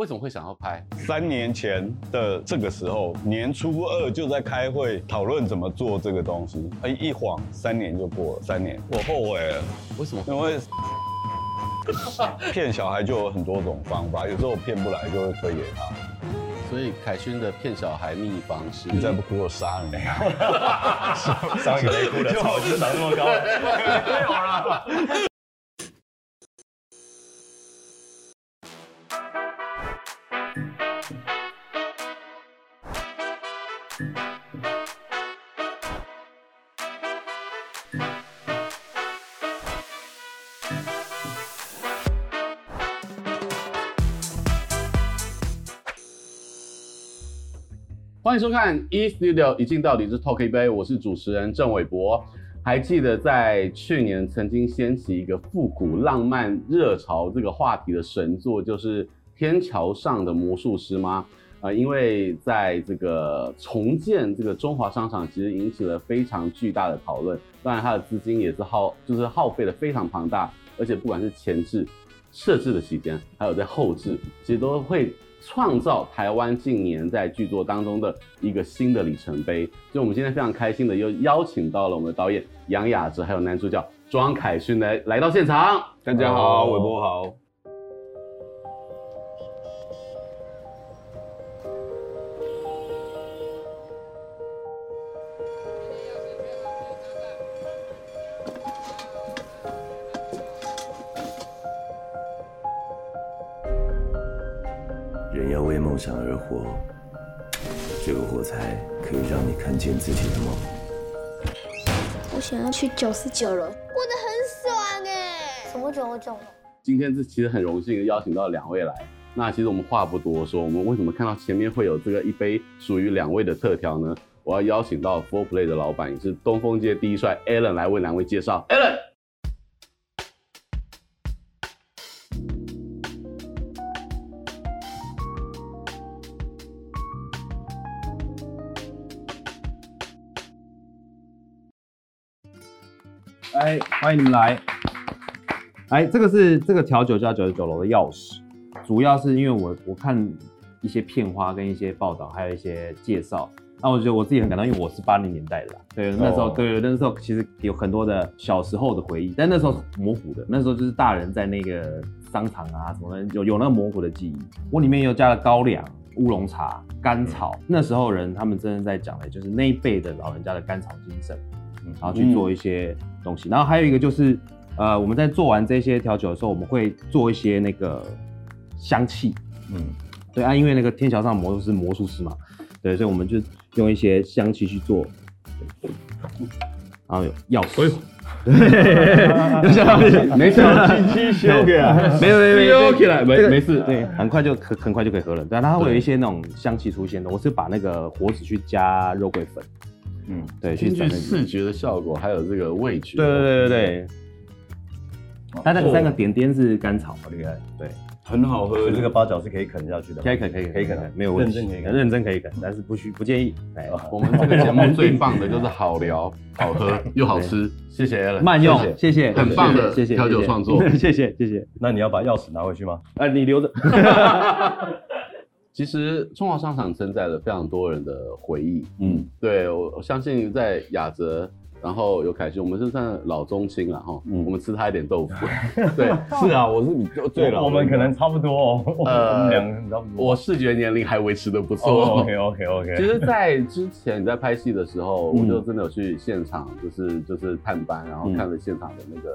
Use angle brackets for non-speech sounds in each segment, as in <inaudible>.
为什么会想要拍？三年前的这个时候，年初二就在开会讨论怎么做这个东西。哎，一晃三年就过了，三年，我后悔了。为什么？因为 <laughs> 骗小孩就有很多种方法，有时候我骗不来就会推给他。所以凯勋的骗小孩秘方是：你再不哭我杀了你！<laughs> 上一个没哭的草就长那么高，<laughs> 没有了。欢迎收看 E Studio 一镜到底之 Talk 一杯，我是主持人郑伟博。还记得在去年曾经掀起一个复古浪漫热潮这个话题的神作，就是《天桥上的魔术师》吗？呃，因为在这个重建这个中华商场，其实引起了非常巨大的讨论。当然，它的资金也是耗，就是耗费的非常庞大，而且不管是前置、设置的期间，还有在后置，其实都会。创造台湾近年在剧作当中的一个新的里程碑，所以我们今天非常开心的又邀请到了我们的导演杨雅喆，还有男主角庄凯勋来来到现场。大家好，韦博好。想而活，这个火柴可以让你看见自己的梦。我想要去九十九楼，过得很爽哎！什么九十九楼？今天这其实很荣幸邀请到两位来。那其实我们话不多说，我们为什么看到前面会有这个一杯属于两位的特调呢？我要邀请到 Four Play 的老板，也是东风街第一帅 Alan 来为两位介绍。Alan。欢迎你们来！哎，这个是这个调酒叫九十九楼的钥匙，主要是因为我我看一些片花跟一些报道，还有一些介绍，那我觉得我自己很感动，因为我是八零年代的啦，对，那时候、oh. 对，那时候其实有很多的小时候的回忆，但那时候模糊的，那时候就是大人在那个商场啊什么的，有有那个模糊的记忆。我里面又加了高粱、乌龙茶、甘草，嗯、那时候人他们真的在讲的，就是那一辈的老人家的甘草精神。然后去做一些东西，嗯、然后还有一个就是，呃，我们在做完这些调酒的时候，我们会做一些那个香气，嗯，对啊，因为那个天桥上魔术师魔术师嘛，对，所以我们就用一些香气去做，然后有钥匙，<laughs> <laughs> 对，没事，轻轻修给啊，没有没有没有，修起来没没事，对，很快就很很快就可以喝了，对，它会有一些那种香气出现的，我是把那个火纸去加肉桂粉。嗯，对，根据视觉的效果，还有这个味觉，对对对对对。它那个三个点点是甘草好，厉害，对，很好喝。这个八角是可以啃下去的，可以啃，可以啃，可以啃，没有问题，认真可以啃，认真可以啃，但是不需不建议。哎，我们这个节目最棒的就是好聊、好喝又好吃。谢谢慢用，谢谢，很棒的，谢谢调酒创作，<laughs> 谢谢谢谢。那你要把钥匙拿回去吗？<laughs> 哎，你留着。<laughs> 其实中华商场承载了非常多人的回忆，嗯，对，我我相信在雅泽，然后有凯旋，我们是算老中青了哈，嗯，我们吃他一点豆腐，<laughs> 对，是啊，我是比较最老，我们可能差不多哦，呃，我们两个差不多，我视觉年龄还维持的不错，OK OK OK。<laughs> 其实，在之前你在拍戏的时候，我就真的有去现场，就是就是探班，然后看了现场的那个，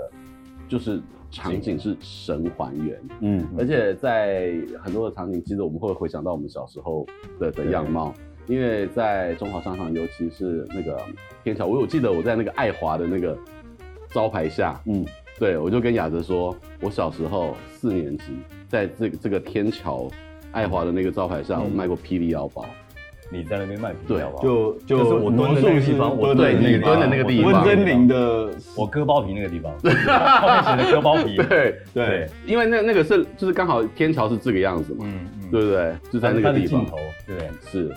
就是。场景是。神还原，嗯，而且在很多的场景，其实我们会回想到我们小时候的的样貌，因为在中华商场，尤其是那个天桥，我有记得我在那个爱华的那个招牌下，嗯，对，我就跟雅哲说，我小时候四年级，在这个这个天桥爱华的那个招牌下，我卖过霹雳腰包。你在那边卖对，好不好？就就是我蹲的那个地方，我对你蹲的那个地方，温真菱的，我割包皮那个地方，<laughs> 后面写的割包皮，对对，因为那那个是就是刚好天桥是这个样子嘛，嗯嗯，对不对？就在那个地方，对，是，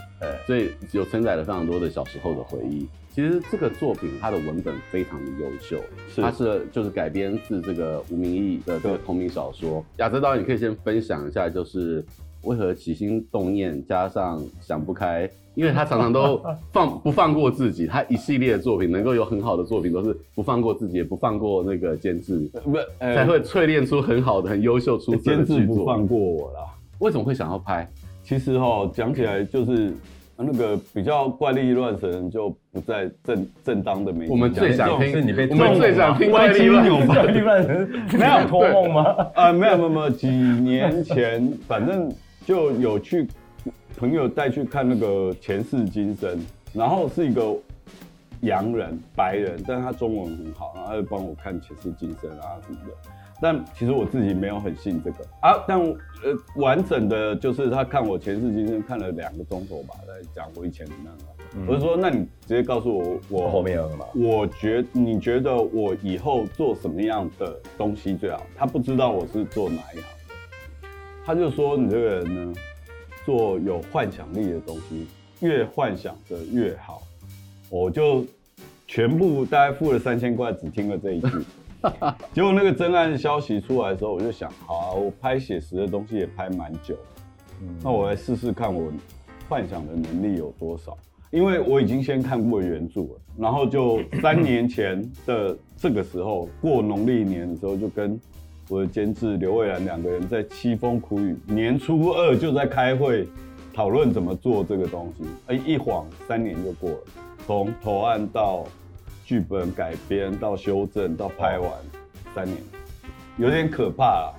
所以有承载了非常多的小时候的回忆。其实这个作品它的文本非常的优秀，它是就是改编自这个吴明义的这个同名小说。雅泽导演，你可以先分享一下，就是。为何起心动念加上想不开？因为他常常都放不放过自己，他一系列的作品能够有很好的作品，都是不放过自己，也不放过那个监制，不才会淬炼出很好的、很优秀出色的。监制不放过我啦，为什么会想要拍？其实哈，讲起来就是。那个比较怪力乱神就不在正正当的媒体。我们最想听，是你被我们最想听怪力乱神，<laughs> 没有托梦吗？啊，没有没有没有，几年前反正就有去朋友带去看那个《前世今生》，然后是一个洋人白人，但是他中文很好，然后他就帮我看《前世今生》啊什么的。但其实我自己没有很信这个啊，但呃完整的就是他看我前世今生看了两个钟头吧，在讲我以前的那个，嗯、我就说那你直接告诉我我后面有什么？我觉你觉得我以后做什么样的东西最好？他不知道我是做哪一行，他就说你这个人呢，做有幻想力的东西，越幻想的越好。我就全部大概付了三千块，只听了这一句。<laughs> 结果那个真案消息出来的时候，我就想，好啊，我拍写实的东西也拍蛮久，嗯，那我来试试看我幻想的能力有多少。因为我已经先看过原著了，然后就三年前的这个时候，过农历年的时候，就跟我的监制刘蔚然两个人在凄风苦雨，年初二就在开会讨论怎么做这个东西。哎，一晃三年就过了，从投案到。剧本改编到修正到拍完，三年，有点可怕啊！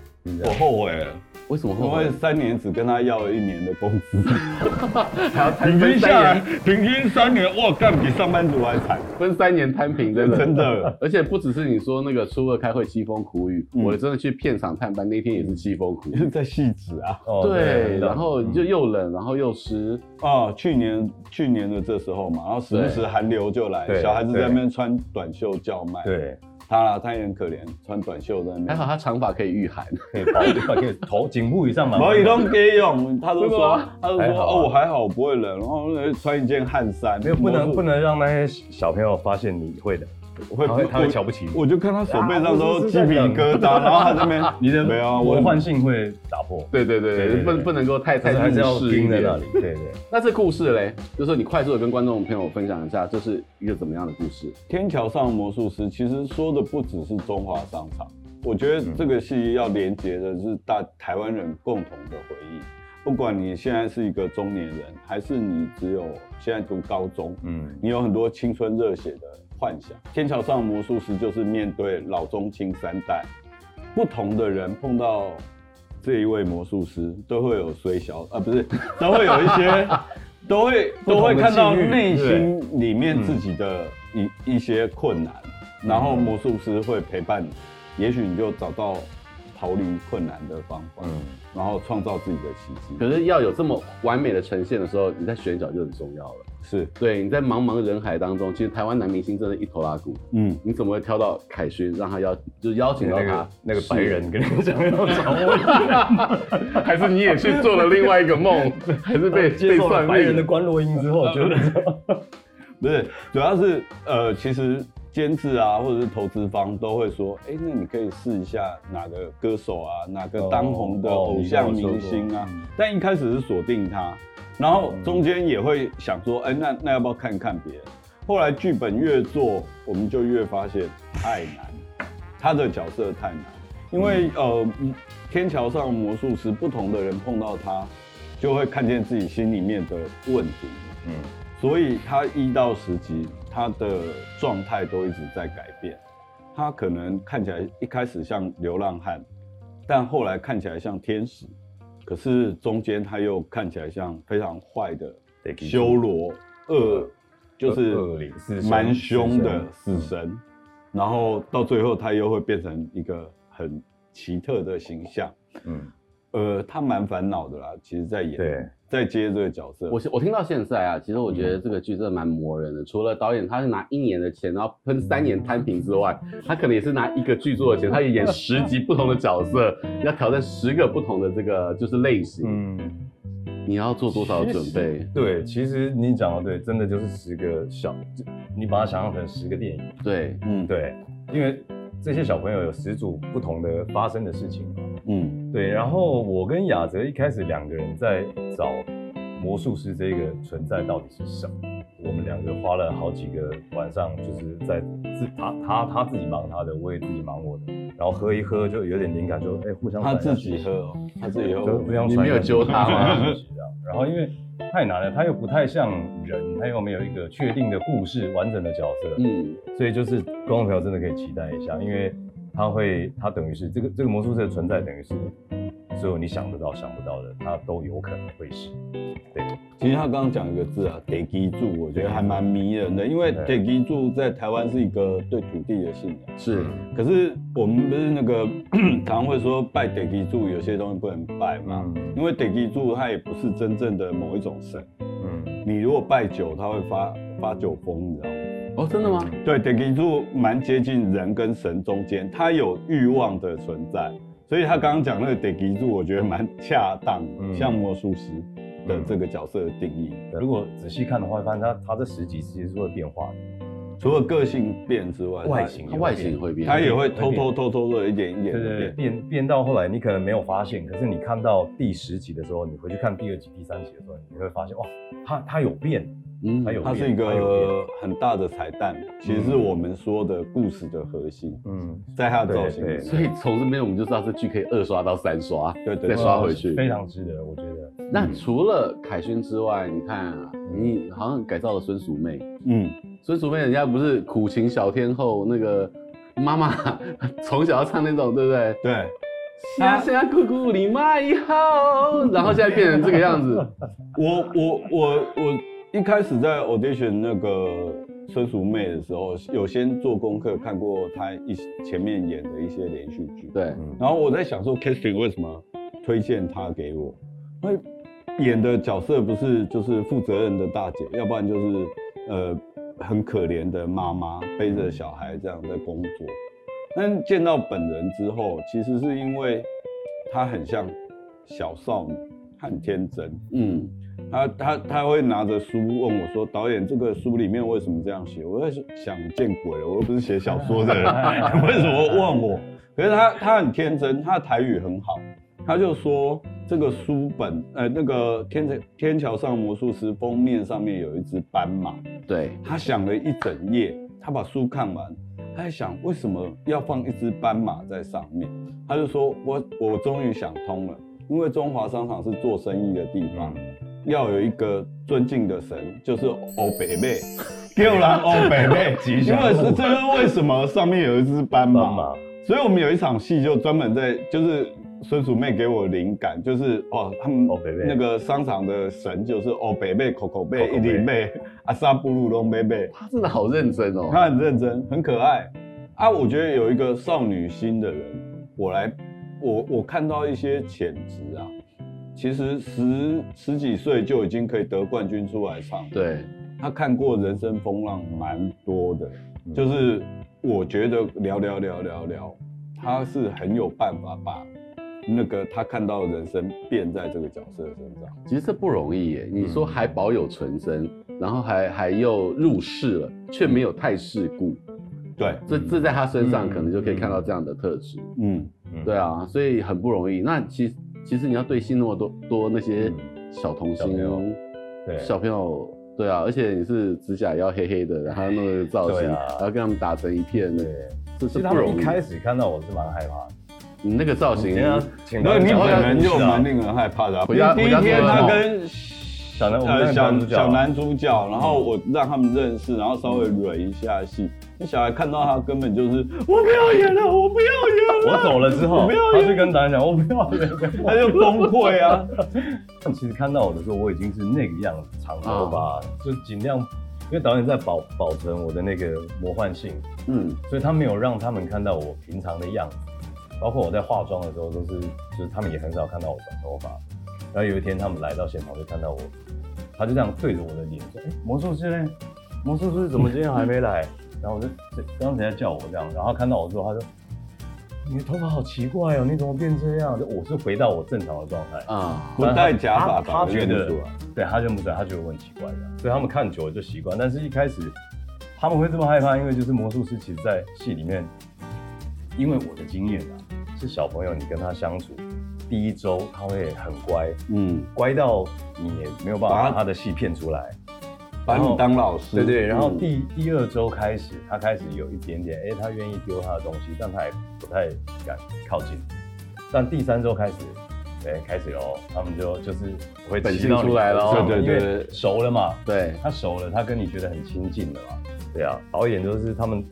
我后悔了。为什么后悔？因为三年只跟他要了一年的工资，还 <laughs> 要平均下来，平均三年，哇，干比上班族还惨，分三年摊平，真的真的。<laughs> 而且不只是你说那个初二开会凄风苦雨，我真的去片场探班那天也是凄风苦雨，在戏子啊。对，然后就又冷，然后又湿。啊，去年去年的这时候嘛，然后时不时寒流就来，小孩子在那边穿短袖叫卖。对。他啦，他也很可怜，穿短袖在那边。还好他长发可以御寒，可以包，可以头颈部以上嘛。<laughs> 毛衣都可以用，他都说，他都说哦，我还好，我不会冷，然后穿一件汗衫。没有，不能不能让那些小朋友发现你会的。我会，他会瞧不起你。我就看他手背上都鸡皮疙瘩，然后他这边，<laughs> 你的没有，我的幻性会打破。对对对，不不能够太太还是要盯在那里。对对。<laughs> 那这故事嘞，就是你快速的跟观众朋友分享一下，这是一个怎么样的故事？天桥上的魔术师其实说的不只是中华商场，我觉得这个戏要连接的是大台湾人共同的回忆。不管你现在是一个中年人，还是你只有现在读高中，嗯，你有很多青春热血的。幻想。天桥上的魔术师就是面对老中青三代不同的人，碰到这一位魔术师都会有衰小啊，不是 <laughs> 都会有一些，都 <laughs> 会都会看到内心里面自己的一一些困难，然后魔术师会陪伴你，也许你就找到逃离困难的方法，然后创造自己的奇迹。可是要有这么完美的呈现的时候，你在选角就很重要了。是。对，你在茫茫人海当中，其实台湾男明星真的一头拉骨。嗯，你怎么会挑到凯勋，让他邀，就是邀请到他？那个白人跟你讲要找我，还是你也去做了另外一个梦，<laughs> 还是被接受了白人的关洛音之后，觉得不是，<laughs> 主要是呃，其实监制啊，或者是投资方都会说，哎，那你可以试一下哪个歌手啊，哪个当红的偶像明星啊，但一开始是锁定他。然后中间也会想说，哎，那那要不要看看别人？后来剧本越做，我们就越发现太难，<laughs> 他的角色太难，因为呃，天桥上魔术师，不同的人碰到他，就会看见自己心里面的问题，嗯，所以他一到十集，他的状态都一直在改变，他可能看起来一开始像流浪汉，但后来看起来像天使。可是中间他又看起来像非常坏的修罗恶，就是蛮凶的死神，然后到最后他又会变成一个很奇特的形象，嗯，呃，他蛮烦恼的啦，其实在演。对。在接这个角色，我我听到现在啊，其实我觉得这个剧真的蛮磨人的。嗯、除了导演他是拿一年的钱，然后喷三年摊平之外，他可能也是拿一个剧作的钱，他也演十集不同的角色，要挑战十个不同的这个就是类型。嗯，你要做多少准备？对，其实你讲的对，真的就是十个小，你把它想象成十个电影。对，嗯，对，因为这些小朋友有十组不同的发生的事情嘛。嗯，对。然后我跟雅哲一开始两个人在找魔术师这个存在到底是什么，我们两个花了好几个晚上，就是在自他他他自己忙他的，我也自己忙我的，然后喝一喝就有点灵感就，就哎互相他自己喝哦，他自己喝，互相你没有揪他吗？然后因为太难了，他又不太像人，他又没有一个确定的故事、完整的角色，嗯，所以就是观众朋友真的可以期待一下，因为他会，他等于是这个这个魔术师的存在，等于是所有你想得到、想不到的，它都有可能会是。对，其实他刚刚讲一个字啊，地基住，我觉得还蛮迷人的，因为地基住在台湾是一个对土地的信仰，是。可是我们不是那个常 <clears throat> 常会说拜地基住，有些东西不能拜嘛，嗯、因为地基主他也不是真正的某一种神。嗯，你如果拜酒，他会发发酒疯，你知道吗？哦，真的吗？对，地基主蛮接近人跟神中间，他有欲望的存在，所以他刚刚讲那个地基主，我觉得蛮恰当，嗯、像魔术师。的这个角色的定义，如果仔细看的话，会发现他他这十集其实是会变化的，除了个性变之外，外形他外形会变，他也会偷偷偷偷的一点一点的变变变到后来，你可能没有发现，可是你看到第十集的时候，你回去看第二集、第三集的时候，你会发现哇，他他有变。嗯，它有，它是一个很大的彩蛋，其实是我们说的故事的核心。嗯，在它的造型，所以从这边我们就知道这剧可以二刷到三刷，对对，再刷回去，非常值得，我觉得。那除了凯勋之外，你看啊，你好像改造了孙淑媚，嗯，孙淑媚人家不是苦情小天后，那个妈妈 <laughs> 从小要唱那种，对不对？对。啊！现在姑姑你买好，然后现在变成这个样子。我我我我。一开始在 audition 那个孙淑妹的时候，有先做功课，看过她一前面演的一些连续剧。对，然后我在想说，casting 为什么推荐她给我？因为演的角色不是就是负责任的大姐，要不然就是呃很可怜的妈妈，背着小孩这样在工作。但见到本人之后，其实是因为她很像小少女，很天真。嗯。他他他会拿着书问我说：“导演，这个书里面为什么这样写？”我在想，见鬼了，我又不是写小说的人，<laughs> 为什么问我？可是他他很天真，他的台语很好，他就说这个书本，呃，那个天《天天桥上魔术师》封面上面有一只斑马。对，他想了一整夜，他把书看完，他在想为什么要放一只斑马在上面？他就说：“我我终于想通了，因为中华商场是做生意的地方。”要有一个尊敬的神，就是欧北妹，<laughs> 叫人欧北妹，因为是这个为什么上面有一只斑马，所以我们有一场戏就专门在，就是孙楚妹给我灵感，就是哦，他们那个商场的神就是欧北妹、口口贝、一零妹、阿萨布鲁龙妹妹，他真的好认真哦，他很认真，很可爱。啊。我觉得有一个少女心的人，我来，我我看到一些潜质啊。其实十十几岁就已经可以得冠军出来唱，对，他看过人生风浪蛮多的，就是我觉得聊聊聊聊聊，他是很有办法把那个他看到的人生变在这个角色身上。其实这不容易耶，你说还保有纯真，然后还还又入世了，却没有太世故，对，这这在他身上可能就可以看到这样的特质，嗯，对啊，所以很不容易。那其实。其实你要对戏那么多多那些小童星，对。小朋友，对啊，而且你是指甲要黑黑的，然后弄个造型，然后跟他们打成一片，对，这是不容易。一开始看到我是蛮害怕的，你那个造型，那你本人就蛮令人害怕的。第一天他跟小男小小男主角，然后我让他们认识，然后稍微蕊一下戏。那 <laughs> 小孩看到他根本就是我不要演了，我不要演了。我走了之后，他就跟导演讲我不要演了，他就崩溃啊。但其实看到我的时候，我已经是那个样子，长头发，就尽量，因为导演在保保存我的那个魔幻性，嗯，所以他没有让他们看到我平常的样子。包括我在化妆的时候，都是就是他们也很少看到我短头发。然后有一天他们来到现场就看到我，他就这样对着我的脸说：“哎，魔术师呢？魔术师怎么今天还没来？”然后我就刚才在叫我这样，然后看到我之后，他说：“你的头发好奇怪哦，你怎么变这样？”就我是回到我正常的状态啊，不戴假发，他觉得对，他认不出来，他觉得我很奇怪的，所以他们看久了就习惯。但是一开始他们会这么害怕，因为就是魔术师其实在戏里面，因为我的经验啊，是小朋友，你跟他相处第一周他会很乖，嗯，乖到你也没有办法把他的戏骗出来，把你当老师，对对。然后第、嗯、第二周开始，他开始有一点点，哎，他愿意丢他的东西，但他也不太敢靠近。但第三周开始，哎，开始喽，他们就就是会本性出来了，对对对，熟了嘛，对，他熟了，他跟你觉得很亲近了嘛，对啊，导演就是他们。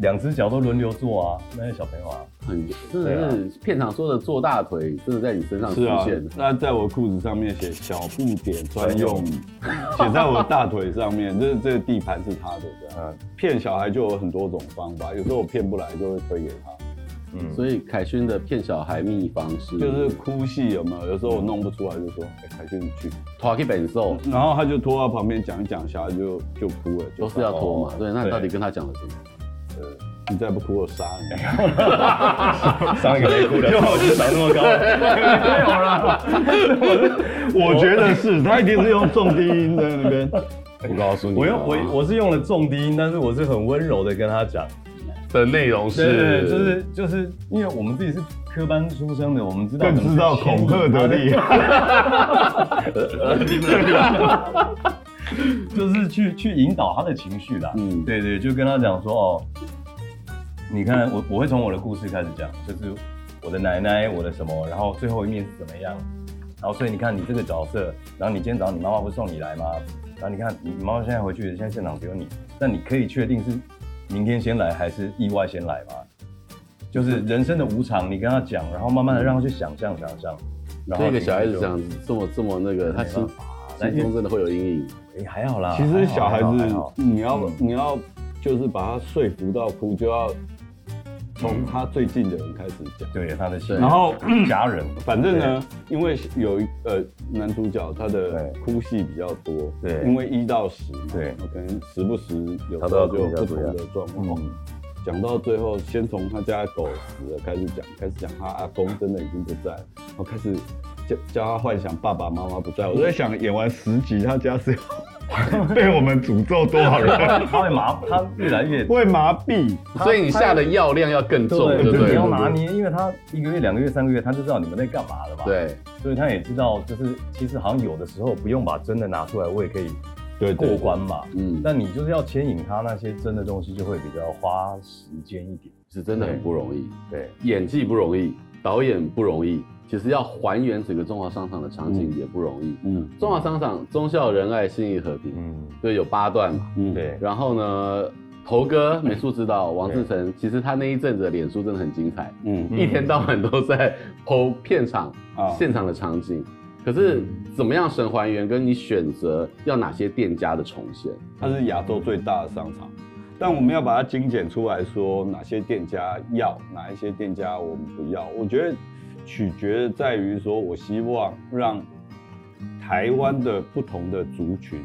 两只脚都轮流坐啊，那些小朋友啊，很真的是片场说的做大腿，真的在你身上出现。那在我裤子上面写小不点专用，写在我大腿上面，这这个地盘是他的这样。骗小孩就有很多种方法，有时候我骗不来就会推给他。嗯，所以凯勋的骗小孩秘方是，就是哭戏有没有？有时候我弄不出来就说，哎，凯勋你去拖去本兽，然后他就拖到旁边讲一讲，小孩就就哭了，都是要拖嘛。对，那你到底跟他讲了什么？你再不哭我杀你！<laughs> 上一个没哭的，又长那么高，<laughs> 没有啦。我觉得是他一定是用重低音在那边。我告诉你，我用我我是用了重低音，但是我是很温柔的跟他讲的内容是，就是就是因为我们自己是科班出身的，我们知道更知道恐吓的厉害。<laughs> 就是去去引导他的情绪啦，嗯，对对，就跟他讲说哦。你看我，我会从我的故事开始讲，就是我的奶奶，我的什么，然后最后一面是怎么样，然后所以你看你这个角色，然后你今天早上你妈妈不是送你来吗？然后你看你妈妈现在回去，现在现场只有你，那你可以确定是明天先来还是意外先来吗？就是人生的无常，你跟他讲，然后慢慢的让他去想象想象。然后这个小孩子讲这么这么那个，他心心中真的会有阴影。哎，还好啦。其实小孩子你要你要就是把他说服到哭就要。从他最近的人开始讲，对他的，然后家人，反正呢，因为有一呃男主角他的哭戏比较多，对，因为一到十，对，可能时不时有时候就有不同的状况。讲到最后，先从他家狗死了开始讲，开始讲他阿公真的已经不在，然后开始叫叫他幻想爸爸妈妈不在。我在想，演完十集，他家是。<laughs> 被我们诅咒多少人？他会麻，他越来越会麻痹，所以你下的药量要更重，对不对？你要拿捏，因为他一个月、两个月、三个月，他就知道你们在干嘛了吧。对，所以他也知道，就是其实好像有的时候不用把真的拿出来，我也可以对过关嘛。嗯，但你就是要牵引他那些真的东西，就会比较花时间一点，是真的很不容易。对，演技不容易，导演不容易。其实要还原整个中华商场的场景也不容易。嗯，中华商场忠孝仁爱信义和平，嗯，对，有八段嘛。嗯，对。然后呢，头哥 <laughs> 美术指导王志成，其实他那一阵子的脸书真的很精彩。嗯，一天到晚都在 po 片场啊现场的场景。可是怎么样神还原？跟你选择要哪些店家的重现？它是亚洲最大的商场，但我们要把它精简出来说，哪些店家要，哪一些店家我们不要？我觉得。取决在于说，我希望让台湾的不同的族群，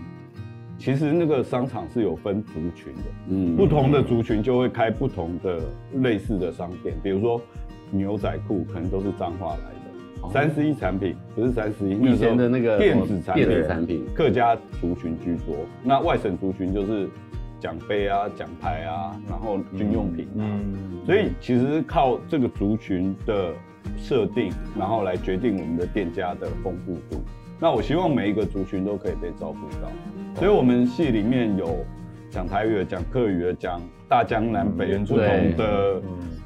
其实那个商场是有分族群的，嗯，不同的族群就会开不同的类似的商店，比如说牛仔裤可能都是彰化来的，三 C 产品不是三 C，以前的那个电子产品，电子产品，客家族群居多，那外省族群就是奖杯啊、奖牌啊，然后军用品，嗯，所以其实靠这个族群的。设定，然后来决定我们的店家的丰富度。那我希望每一个族群都可以被照顾到，所以我们戏里面有讲台语的、讲客语的、讲大江南北不同的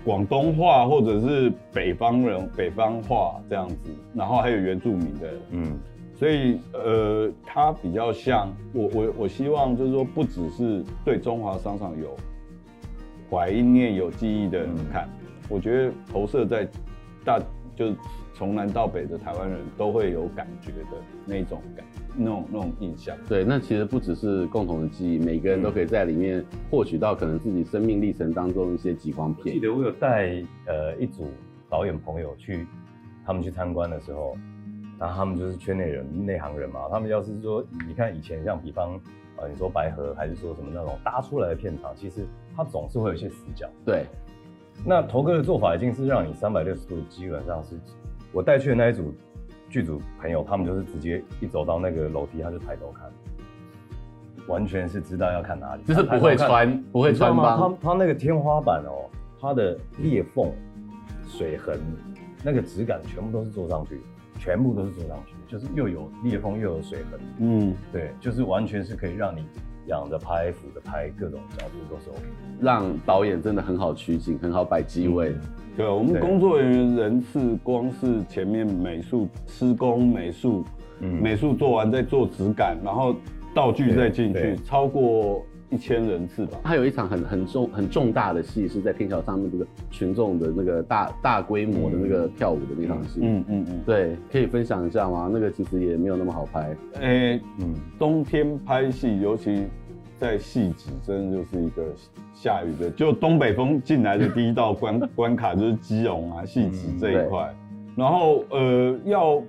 广东话，或者是北方人北方话这样子，然后还有原住民的，嗯，所以呃，它比较像我我我希望就是说，不只是对中华商场有怀念、有记忆的人看，我觉得投射在。大就是从南到北的台湾人都会有感觉的那种感，那种那种印象。对，那其实不只是共同的记忆，每个人都可以在里面获取到可能自己生命历程当中一些极光片。记得我有带呃一组导演朋友去，他们去参观的时候，然后他们就是圈内人、内行人嘛。他们要是说，你看以前像比方呃，你说白河还是说什么那种搭出来的片场，其实它总是会有一些死角。对。那头哥的做法已经是让你三百六十度，基本上是我带去的那一组剧组朋友，他们就是直接一走到那个楼梯，他就抬头看，完全是知道要看哪里，就是不会穿，不会穿吗。他他那个天花板哦，它的裂缝水痕，那个质感全部都是做上去，全部都是做上去，就是又有裂缝又有水痕，嗯，对，就是完全是可以让你仰着拍、俯着拍，各种角度都是 OK，让导演真的很好取景，很好摆机位。嗯、对，我们工作人员人次光是前面美术施工、美术，嗯，美术做完再做质感，然后道具再进去，超过。一千人次吧。他有一场很很重很重大的戏，是在天桥上面这个群众的那个大大规模的那个跳舞的那场戏。嗯嗯嗯。对，可以分享一下吗？那个其实也没有那么好拍。诶、欸，嗯，冬天拍戏，尤其在戏子，真的就是一个下雨的，就东北风进来的第一道关关卡就是基隆啊，戏子这一块。然后呃，要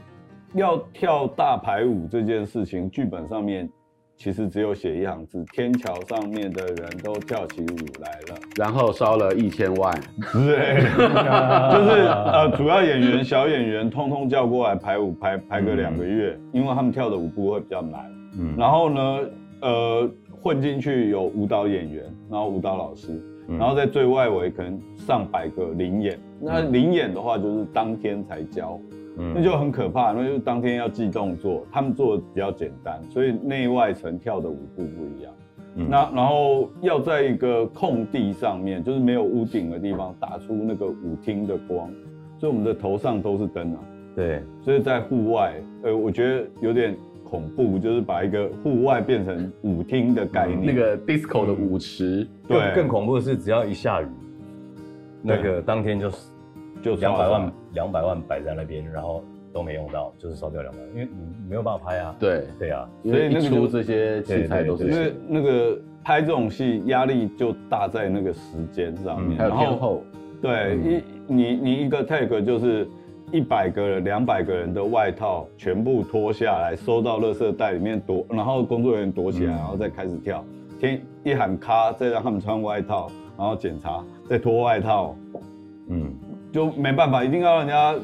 要跳大排舞这件事情，剧本上面。其实只有写一行字：天桥上面的人都跳起舞来了，然后烧了一千万。对，<laughs> 就是呃，主要演员、小演员通通叫过来排舞，排排个两个月，嗯，因为他们跳的舞步会比较难。嗯，然后呢，呃，混进去有舞蹈演员，然后舞蹈老师，嗯，然后在最外围可能上百个零演。那零演的话，就是当天才教。那就很可怕，那就当天要记动作，他们做的比较简单，所以内外层跳的舞步不一样。嗯、那然后要在一个空地上面，就是没有屋顶的地方，打出那个舞厅的光，所以我们的头上都是灯啊。对，所以在户外，呃，我觉得有点恐怖，就是把一个户外变成舞厅的概念，嗯、那个 disco 的舞池。对，更，更恐怖的是，只要一下雨，那个当天就是。就两百万，两百万摆在那边，然后都没用到，就是烧掉两百万，因为你没有办法拍啊。对对啊，所以一出这些器材都是。因为那个拍这种戏压力就大在那个时间上面，还有天后。对，一你你一个 take 就是一百个人、两百个人的外套全部脱下来，收到垃圾袋里面躲，然后工作人员躲起来，然后再开始跳。天一喊咔，再让他们穿外套，然后检查，再脱外套。嗯。就没办法，一定要让人家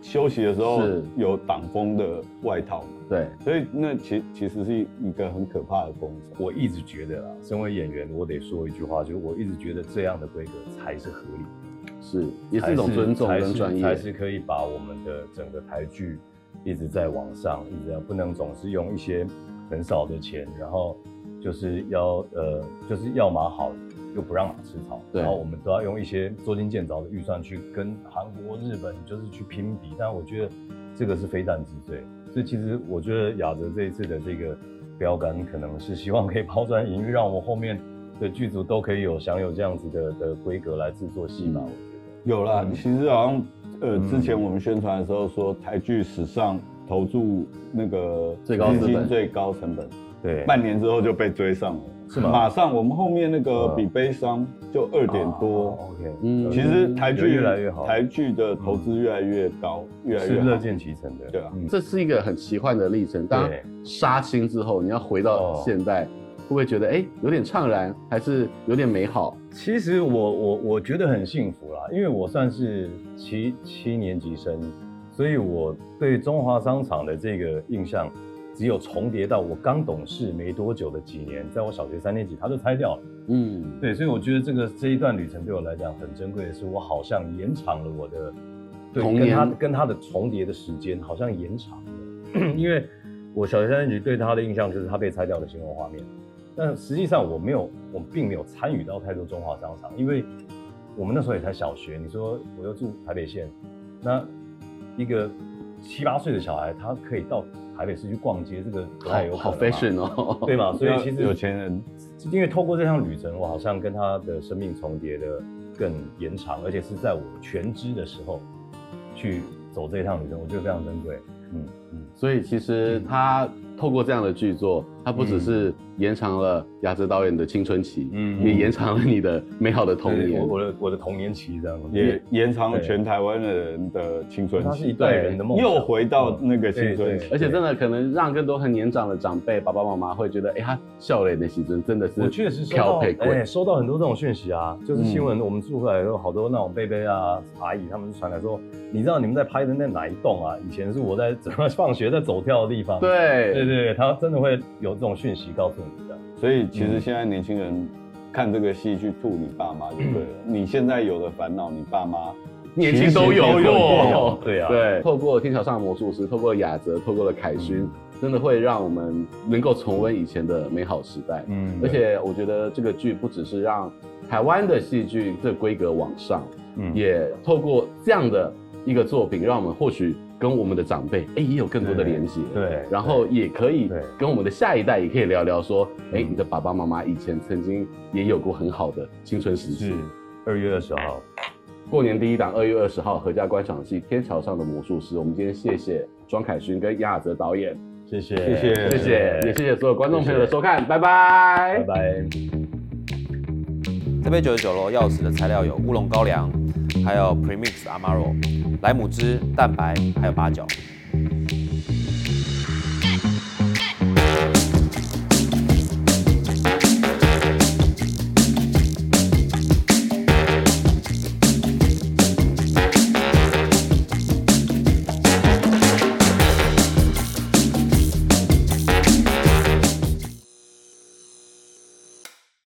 休息的时候有挡风的外套。对，所以那其其实是一个很可怕的工程。我一直觉得啊，身为演员，我得说一句话，就是我一直觉得这样的规格才是合理的，是也是一种尊重跟专业，才是可以把我们的整个台剧一直在往上，一直不能总是用一些很少的钱，然后就是要呃就是要嘛好。又不让马吃草，然后我们都要用一些捉襟见肘的预算去跟韩国、日本就是去拼比，但我觉得这个是非战之罪。所以其实我觉得雅泽这一次的这个标杆，可能是希望可以抛砖引玉，让我们后面的剧组都可以有享有这样子的的规格来制作戏嘛。我觉得有啦，其实好像呃之前我们宣传的时候说台剧史上投注那个最高资金最高成本，对，半年之后就被追上了。是吗？马上，我们后面那个比悲伤就二点多。OK，嗯，其实台剧越来越好，台剧的投资越来越高，越来越乐见其成的。对啊，这是一个很奇幻的历程。当杀青之后，你要回到现代，会不会觉得哎有点怅然，还是有点美好？其实我我我觉得很幸福啦，因为我算是七七年级生，所以我对中华商场的这个印象。只有重叠到我刚懂事没多久的几年，在我小学三年级，他就拆掉了。嗯，对，所以我觉得这个这一段旅程对我来讲很珍贵的是，我好像延长了我的对跟他跟他的重叠的时间，好像延长了。<clears throat> 因为我小学三年级对他的印象就是他被拆掉的新闻画面，但实际上我没有，我并没有参与到太多中华商场，因为我们那时候也才小学。你说我又住台北县，那一个七八岁的小孩，他可以到。台北市去逛街，这个不太有可能，好 fashion 哦，对吧？<laughs> 所以其实有钱人，因为透过这趟旅程，我好像跟他的生命重叠的更延长，而且是在我全知的时候去走这一趟旅程，我觉得非常珍贵。嗯嗯，所以其实他透过这样的剧作，他不只是延长了雅泽导演的青春期，嗯，也延长了你的美好的童年，我的我的童年期这样，也延长了全台湾的人的青春期，他是一代人的梦，又回到那个青春期，而且真的可能让更多很年长的长辈爸爸妈妈会觉得，哎，他笑脸的时阵真的是，我确实收到，哎，收到很多这种讯息啊，就是新闻我们住回来有好多那种贝贝啊阿姨他们就传来说，你知道你们在拍的那哪一栋啊？以前是我在 <laughs> 怎么放学在走跳的地方，对对对，他真的。会有这种讯息告诉你的，所以其实现在年轻人看这个戏去吐你爸妈就对了。你现在有的烦恼，你爸妈年轻都有过。对啊，对，透过天桥上的魔术师，透过雅泽，透过了凯勋，嗯、真的会让我们能够重温以前的美好时代。嗯，而且我觉得这个剧不只是让台湾的戏剧这规格往上，嗯，也透过这样的一个作品，让我们或许。跟我们的长辈，哎，也有更多的连接，对，然后也可以跟我们的下一代，也可以聊聊说，哎，你的爸爸妈妈以前曾经也有过很好的青春时期。是二月二十号，过年第一档，二月二十号，合家观赏戏《天桥上的魔术师》。我们今天谢谢庄凯勋跟杨雅泽导演，谢谢，谢谢，谢谢，也谢谢所有观众朋友的收看，拜拜，拜拜。这杯九十九楼钥匙的材料有乌龙高粱，还有 Premix Amaro。莱姆汁、蛋白还有八角。